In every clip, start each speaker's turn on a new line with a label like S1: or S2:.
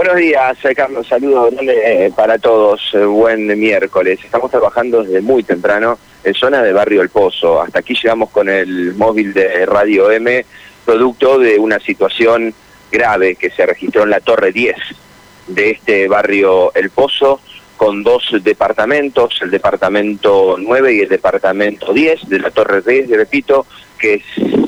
S1: Buenos días, Carlos. Saludos eh, para todos. Eh, buen miércoles. Estamos trabajando desde muy temprano en zona de Barrio El Pozo. Hasta aquí llegamos con el móvil de Radio M, producto de una situación grave que se registró en la Torre 10 de este barrio El Pozo, con dos departamentos, el departamento 9 y el departamento 10 de la Torre 10, repito, que es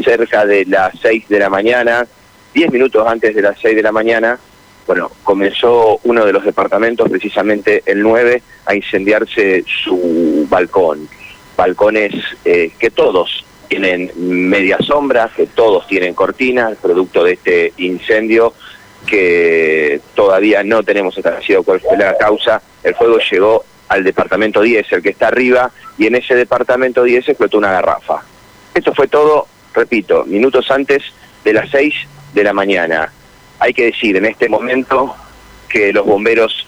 S1: cerca de las 6 de la mañana, 10 minutos antes de las 6 de la mañana, bueno, comenzó uno de los departamentos, precisamente el 9, a incendiarse su balcón. Balcones eh, que todos tienen media sombra, que todos tienen cortinas, producto de este incendio que todavía no tenemos establecido cuál fue la causa. El fuego llegó al departamento 10, el que está arriba, y en ese departamento 10 explotó una garrafa. Esto fue todo, repito, minutos antes de las 6 de la mañana. Hay que decir en este momento que los bomberos,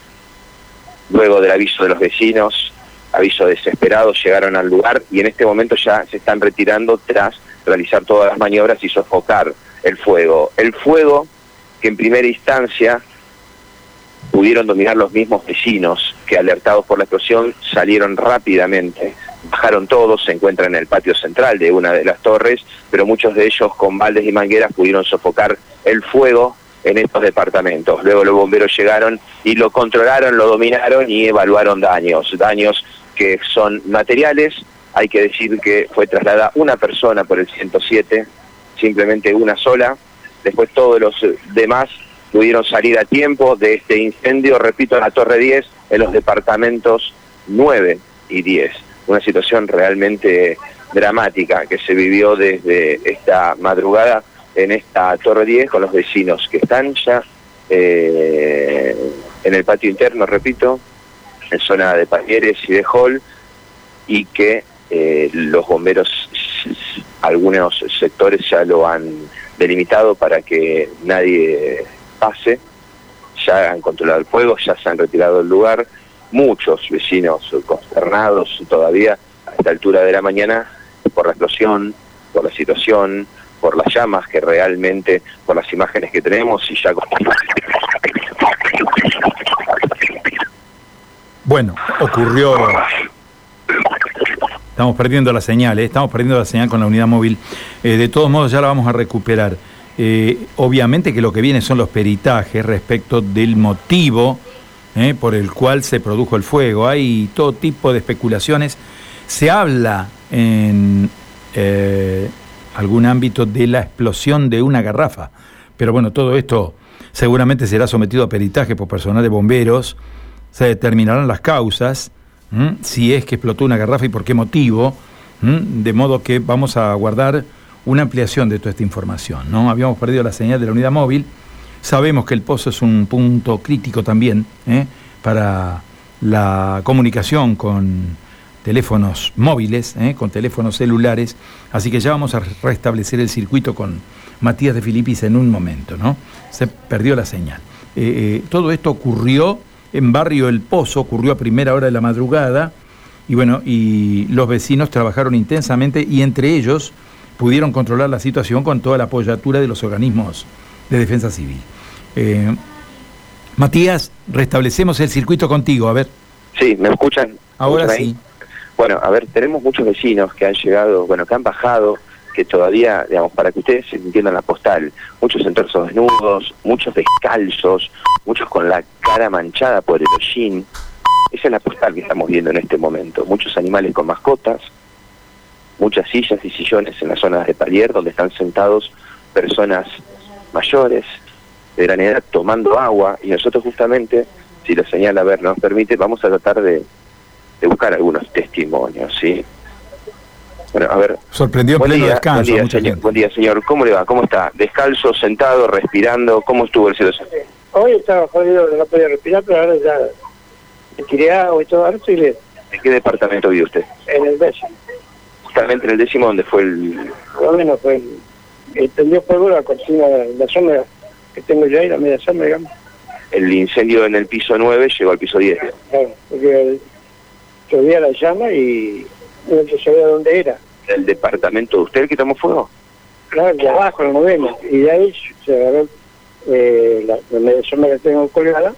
S1: luego del aviso de los vecinos, aviso desesperado, llegaron al lugar y en este momento ya se están retirando tras realizar todas las maniobras y sofocar el fuego. El fuego que en primera instancia pudieron dominar los mismos vecinos que alertados por la explosión salieron rápidamente, bajaron todos, se encuentran en el patio central de una de las torres, pero muchos de ellos con baldes y mangueras pudieron sofocar el fuego en estos departamentos. Luego los bomberos llegaron y lo controlaron, lo dominaron y evaluaron daños, daños que son materiales. Hay que decir que fue trasladada una persona por el 107, simplemente una sola. Después todos los demás pudieron salir a tiempo de este incendio, repito, en la Torre 10, en los departamentos 9 y 10. Una situación realmente dramática que se vivió desde esta madrugada en esta Torre 10 con los vecinos que están ya eh, en el patio interno, repito, en zona de Palieres y de Hall, y que eh, los bomberos, algunos sectores ya lo han delimitado para que nadie pase, ya han controlado el fuego, ya se han retirado del lugar, muchos vecinos consternados todavía a esta altura de la mañana por la explosión, por la situación, por las llamas que realmente, por las imágenes que tenemos y ya
S2: Bueno, ocurrió... Estamos perdiendo la señal, ¿eh? estamos perdiendo la señal con la unidad móvil. Eh, de todos modos ya la vamos a recuperar. Eh, obviamente que lo que viene son los peritajes respecto del motivo por el cual se produjo el fuego. Hay todo tipo de especulaciones. Se habla en algún ámbito de la explosión de una garrafa. Pero bueno, todo esto seguramente será sometido a peritaje por personal de bomberos, se determinarán las causas, si es que explotó una garrafa y por qué motivo, de modo que vamos a guardar una ampliación de toda esta información. ¿no? Habíamos perdido la señal de la unidad móvil, sabemos que el pozo es un punto crítico también ¿eh? para la comunicación con teléfonos móviles, ¿eh? con teléfonos celulares, así que ya vamos a restablecer el circuito con Matías de Filipis en un momento, ¿no? Se perdió la señal. Eh, eh, todo esto ocurrió en Barrio El Pozo, ocurrió a primera hora de la madrugada, y bueno, y los vecinos trabajaron intensamente y entre ellos pudieron controlar la situación con toda la apoyatura de los organismos de defensa civil. Matías, restablecemos el circuito contigo, a ver.
S1: Sí, ¿me escuchan?
S2: Ahora sí.
S1: Bueno, a ver, tenemos muchos vecinos que han llegado, bueno, que han bajado, que todavía, digamos, para que ustedes entiendan la postal, muchos en desnudos, muchos descalzos, muchos con la cara manchada por el hollín. Esa es la postal que estamos viendo en este momento. Muchos animales con mascotas, muchas sillas y sillones en las zonas de palier donde están sentados personas mayores, de gran edad, tomando agua, y nosotros justamente, si la señal, a ver, nos permite, vamos a tratar de de buscar algunos testimonios, ¿sí?
S2: Bueno, a ver. Sorprendió buen pleno descanso.
S1: Buen día, señor, buen día, señor. ¿Cómo le va? ¿Cómo está? ¿Descalzo, sentado, respirando? ¿Cómo estuvo el situación?
S3: Hoy estaba jodido, no podía respirar, pero ahora ya me tiré agua y todo, ahora estoy bien.
S1: ¿En qué departamento vive usted?
S3: En el décimo.
S1: Justamente en el décimo, donde fue el...?
S3: Lo menos fue el... Entendió fuego la cocina, la sombra que tengo yo ahí, la media sombra, digamos.
S1: El incendio en el piso 9 llegó al piso 10.
S3: Claro, porque veía la llama y no se sabía dónde era.
S1: ¿El departamento de usted que tomó fuego?
S3: Claro, de abajo, el noveno. Y de ahí se agarró eh, la, la sombra que tengo colgada.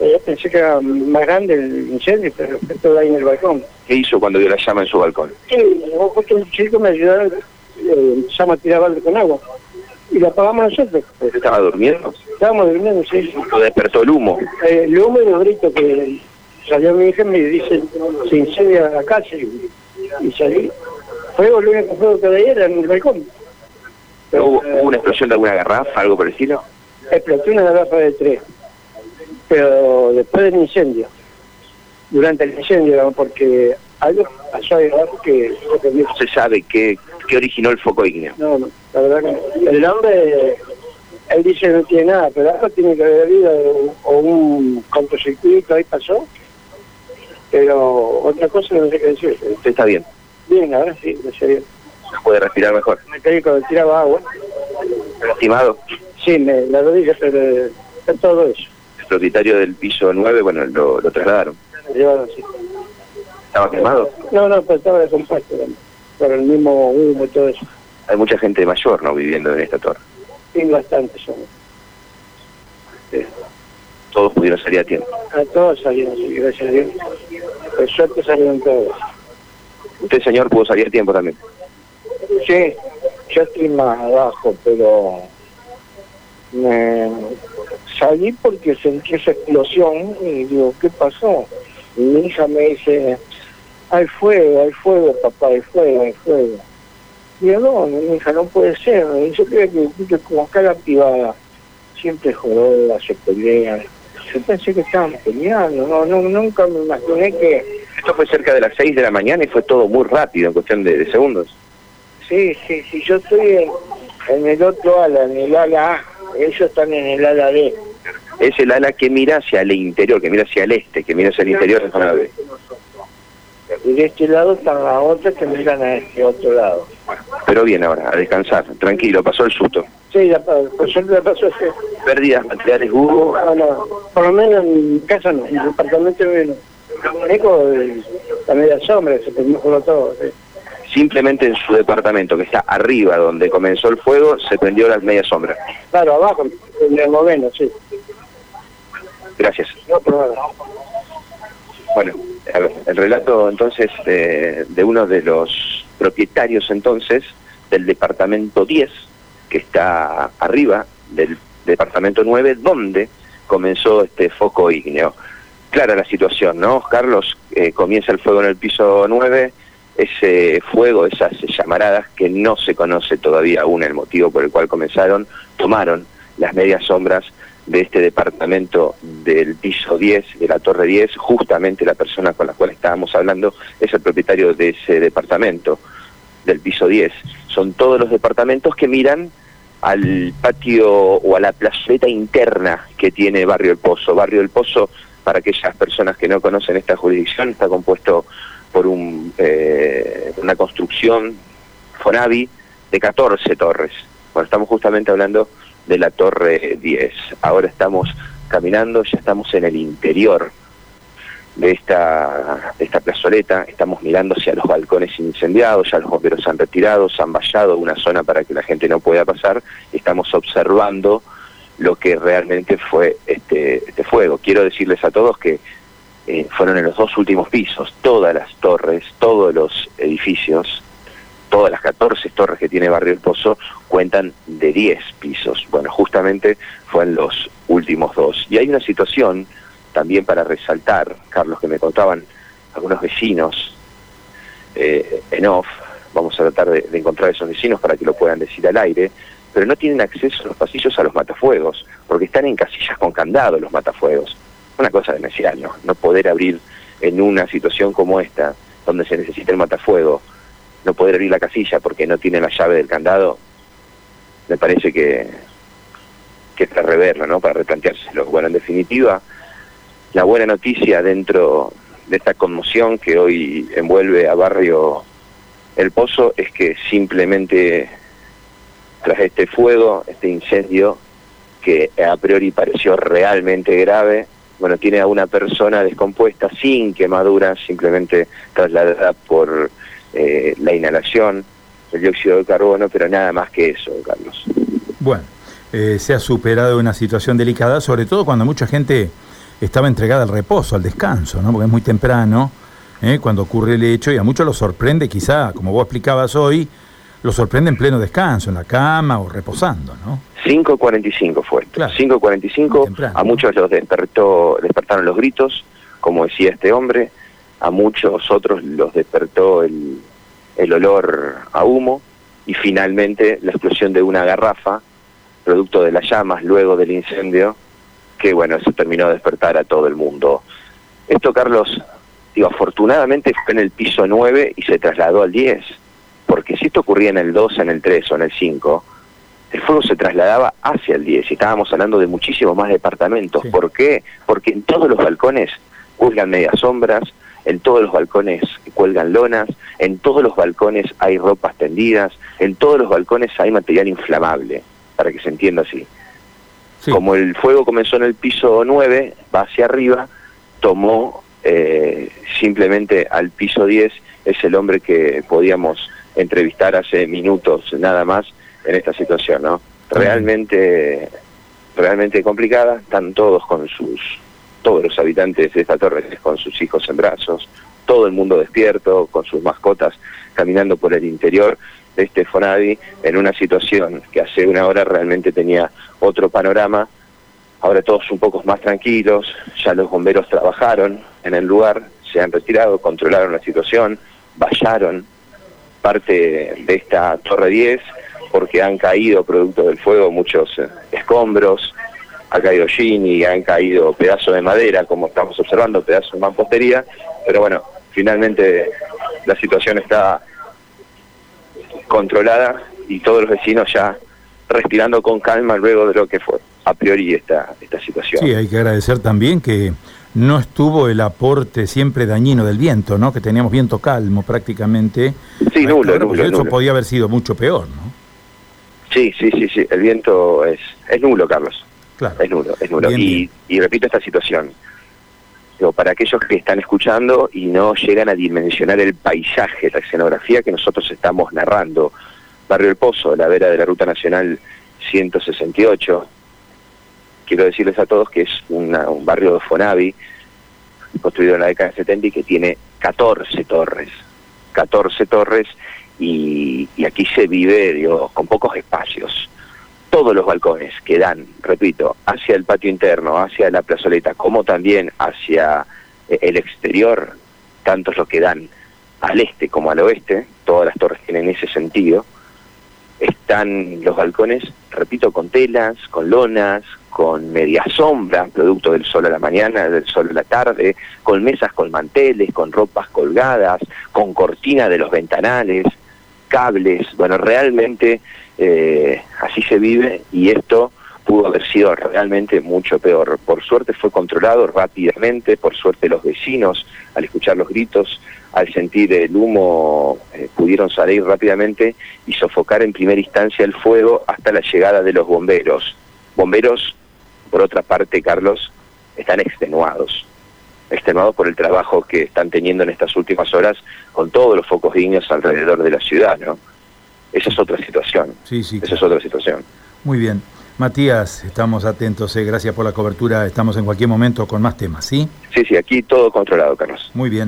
S3: Eh, Yo pensé que era más grande el incendio, pero todo ahí en el balcón.
S1: ¿Qué hizo cuando vio la llama en su balcón?
S3: Sí, justo un chico, me ayudaron, eh, empezamos a tirar balde con agua. Y lo apagamos nosotros.
S1: ¿Usted estaba durmiendo?
S3: Estábamos durmiendo, sí.
S1: Lo despertó el humo.
S3: Eh, el humo y los gritos que salió mi hija y me dice, se incendia la casa y, salí. Fuego, lo único fuego que veía era en el balcón. Pero,
S1: ¿Hubo, hubo una explosión de alguna garrafa, algo por el estilo?
S3: explotó una garrafa de tres. Pero después del incendio, durante el incendio, porque algo pasó ahí abajo que se.
S1: No se sabe qué, qué originó el foco ígneo.
S3: No, no, la verdad que no. El hombre, él dice no tiene nada, pero algo tiene que haber habido, o, o un cortocircuito ahí pasó, pero otra cosa no sé qué decir.
S1: Usted está bien,
S3: Bien, ahora sí, gracias a Dios.
S1: puede respirar mejor.
S3: Me caí cuando tiraba agua,
S1: Lastimado,
S3: sí, me, la rodilla, pero eh, todo eso.
S1: el propietario del piso 9, bueno, lo, lo trasladaron.
S3: Me llevaron así.
S1: ¿Estaba quemado?
S3: No, no, pero estaba descompuesto, por el mismo humo y todo eso.
S1: Hay mucha gente mayor, ¿no?, viviendo en esta torre.
S3: Sí, bastante son. Sí.
S1: Todos pudieron salir a tiempo.
S3: A todos salieron, sí, gracias a Dios. Por suerte salieron todos.
S1: Usted, señor, pudo salir a tiempo también.
S3: Sí, yo estoy más abajo, pero me salí porque sentí esa explosión y digo, ¿qué pasó? Y mi hija me dice, hay fuego, hay fuego, papá, hay fuego, hay fuego. Digo, no, mi hija, no puede ser. Y yo creo que, que como la privada siempre jododas, se pelean. Yo pensé que estaban peleando, no, no, nunca me imaginé que
S1: Esto fue cerca de las 6 de la mañana y fue todo muy rápido, en cuestión de, de segundos.
S3: Sí, sí, sí, yo estoy en, en el otro ala, en el ala A, ellos están en el ala B.
S1: Es el ala que mira hacia el interior, que mira hacia el este, que mira hacia el interior de la B.
S3: Y de este lado están las otras que miran a este otro lado.
S1: Pero bien ahora, a descansar, tranquilo, pasó el susto.
S3: Sí, ya, pa- por suerte ya pasó.
S1: Pérdidas materiales hubo,
S3: No, no, por lo menos en casa no, en el departamento. Eco, eh, la media sombra, se prendió por todo. sí.
S1: simplemente en su departamento, que está arriba donde comenzó el fuego, se prendió la media sombra.
S3: Claro, abajo, en el noveno, sí.
S1: Gracias.
S3: No, pero nada.
S1: Bueno, a ver, el relato entonces de, de uno de los propietarios entonces del departamento 10, que está arriba del departamento 9, donde comenzó este foco ígneo. Clara la situación, ¿no? Carlos, eh, comienza el fuego en el piso 9, ese fuego, esas llamaradas que no se conoce todavía aún el motivo por el cual comenzaron, tomaron las medias sombras de este departamento del piso 10, de la torre 10, justamente la persona con la cual estábamos hablando es el propietario de ese departamento, del piso 10. Son todos los departamentos que miran al patio o a la plazoleta interna que tiene Barrio El Pozo. Barrio El Pozo, para aquellas personas que no conocen esta jurisdicción, está compuesto por un, eh, una construcción Fonavi de 14 torres. Bueno, estamos justamente hablando de la Torre 10. Ahora estamos caminando, ya estamos en el interior de esta, esta plazoleta, estamos mirando hacia los balcones incendiados, ya los bomberos se han retirado, se han vallado una zona para que la gente no pueda pasar, estamos observando lo que realmente fue este, este fuego. Quiero decirles a todos que eh, fueron en los dos últimos pisos, todas las torres, todos los edificios, todas las 14 torres que tiene Barrio El Pozo cuentan de 10 pisos. Bueno, justamente fue en los últimos dos. Y hay una situación también para resaltar, Carlos, que me contaban algunos vecinos eh, en off, vamos a tratar de, de encontrar esos vecinos para que lo puedan decir al aire, pero no tienen acceso a los pasillos a los matafuegos, porque están en casillas con candado los matafuegos. Una cosa demencial, ¿no? No poder abrir en una situación como esta, donde se necesita el matafuego, no poder abrir la casilla porque no tiene la llave del candado, me parece que, que es para reverlo, ¿no? Para replanteárselo. Bueno, en definitiva, la buena noticia dentro de esta conmoción que hoy envuelve a Barrio El Pozo es que simplemente tras este fuego, este incendio, que a priori pareció realmente grave, bueno, tiene a una persona descompuesta sin quemaduras, simplemente trasladada por eh, la inhalación del dióxido de carbono, pero nada más que eso, Carlos.
S2: Bueno, eh, se ha superado una situación delicada, sobre todo cuando mucha gente estaba entregada al reposo, al descanso, ¿no? porque es muy temprano ¿eh? cuando ocurre el hecho y a muchos los sorprende quizá, como vos explicabas hoy, los sorprende en pleno descanso, en la cama o reposando, ¿no?
S1: 5.45 fue. 5.45, a muchos los despertó, despertaron los gritos, como decía este hombre, a muchos otros los despertó el, el olor a humo y finalmente la explosión de una garrafa, producto de las llamas luego del incendio, que bueno, eso terminó de despertar a todo el mundo. Esto, Carlos, digo, afortunadamente fue en el piso 9 y se trasladó al 10, porque si esto ocurría en el 2, en el 3 o en el 5, el fuego se trasladaba hacia el 10 y estábamos hablando de muchísimos más departamentos. ¿Por qué? Porque en todos los balcones cuelgan medias sombras, en todos los balcones cuelgan lonas, en todos los balcones hay ropas tendidas, en todos los balcones hay material inflamable, para que se entienda así. Como el fuego comenzó en el piso 9, va hacia arriba, tomó eh, simplemente al piso 10, es el hombre que podíamos entrevistar hace minutos nada más en esta situación, ¿no? Realmente, realmente complicada, están todos con sus, todos los habitantes de esta torre con sus hijos en brazos, todo el mundo despierto, con sus mascotas, caminando por el interior de este Fonavi, en una situación que hace una hora realmente tenía otro panorama, ahora todos un poco más tranquilos, ya los bomberos trabajaron en el lugar, se han retirado, controlaron la situación, vallaron parte de esta torre 10, porque han caído, producto del fuego, muchos eh, escombros, ha caído y han caído pedazos de madera, como estamos observando, pedazos de mampostería, pero bueno, finalmente la situación está controlada y todos los vecinos ya respirando con calma luego de lo que fue a priori esta, esta situación.
S2: Sí, hay que agradecer también que no estuvo el aporte siempre dañino del viento, ¿no? Que teníamos viento calmo prácticamente.
S1: Sí, nulo, nulo,
S2: Eso podía haber sido mucho peor, ¿no?
S1: Sí, sí, sí, sí. El viento es, es nulo, Carlos. Claro. Es nulo, es nulo. y, y repito esta situación. Digo, para aquellos que están escuchando y no llegan a dimensionar el paisaje, la escenografía que nosotros estamos narrando. Barrio El Pozo, la vera de la Ruta Nacional 168. Quiero decirles a todos que es un barrio de Fonavi, construido en la década de 70 y que tiene 14 torres. 14 torres y, aquí se vive digo, con pocos espacios. Todos los balcones que dan, repito, hacia el patio interno, hacia la plazoleta, como también hacia eh, el exterior, tanto los que dan al este como al oeste, todas las torres tienen ese sentido, están los balcones, repito, con telas, con lonas, con media sombra, producto del sol a la mañana, del sol a la tarde, con mesas con manteles, con ropas colgadas, con cortina de los ventanales, cables, bueno, realmente eh, así se vive y esto pudo haber sido realmente mucho peor. Por suerte fue controlado rápidamente, por suerte los vecinos, al escuchar los gritos, al sentir el humo, eh, pudieron salir rápidamente y sofocar en primera instancia el fuego hasta la llegada de los bomberos. Bomberos, por otra parte, Carlos, están extenuados extenuados por el trabajo que están teniendo en estas últimas horas con todos los focos dignos alrededor de la ciudad, ¿no? Esa es otra situación.
S2: Sí, sí.
S1: Esa es otra situación.
S2: Muy bien. Matías, estamos atentos, eh. gracias por la cobertura, estamos en cualquier momento con más temas, ¿sí?
S1: Sí, sí, aquí todo controlado, Carlos.
S2: Muy bien.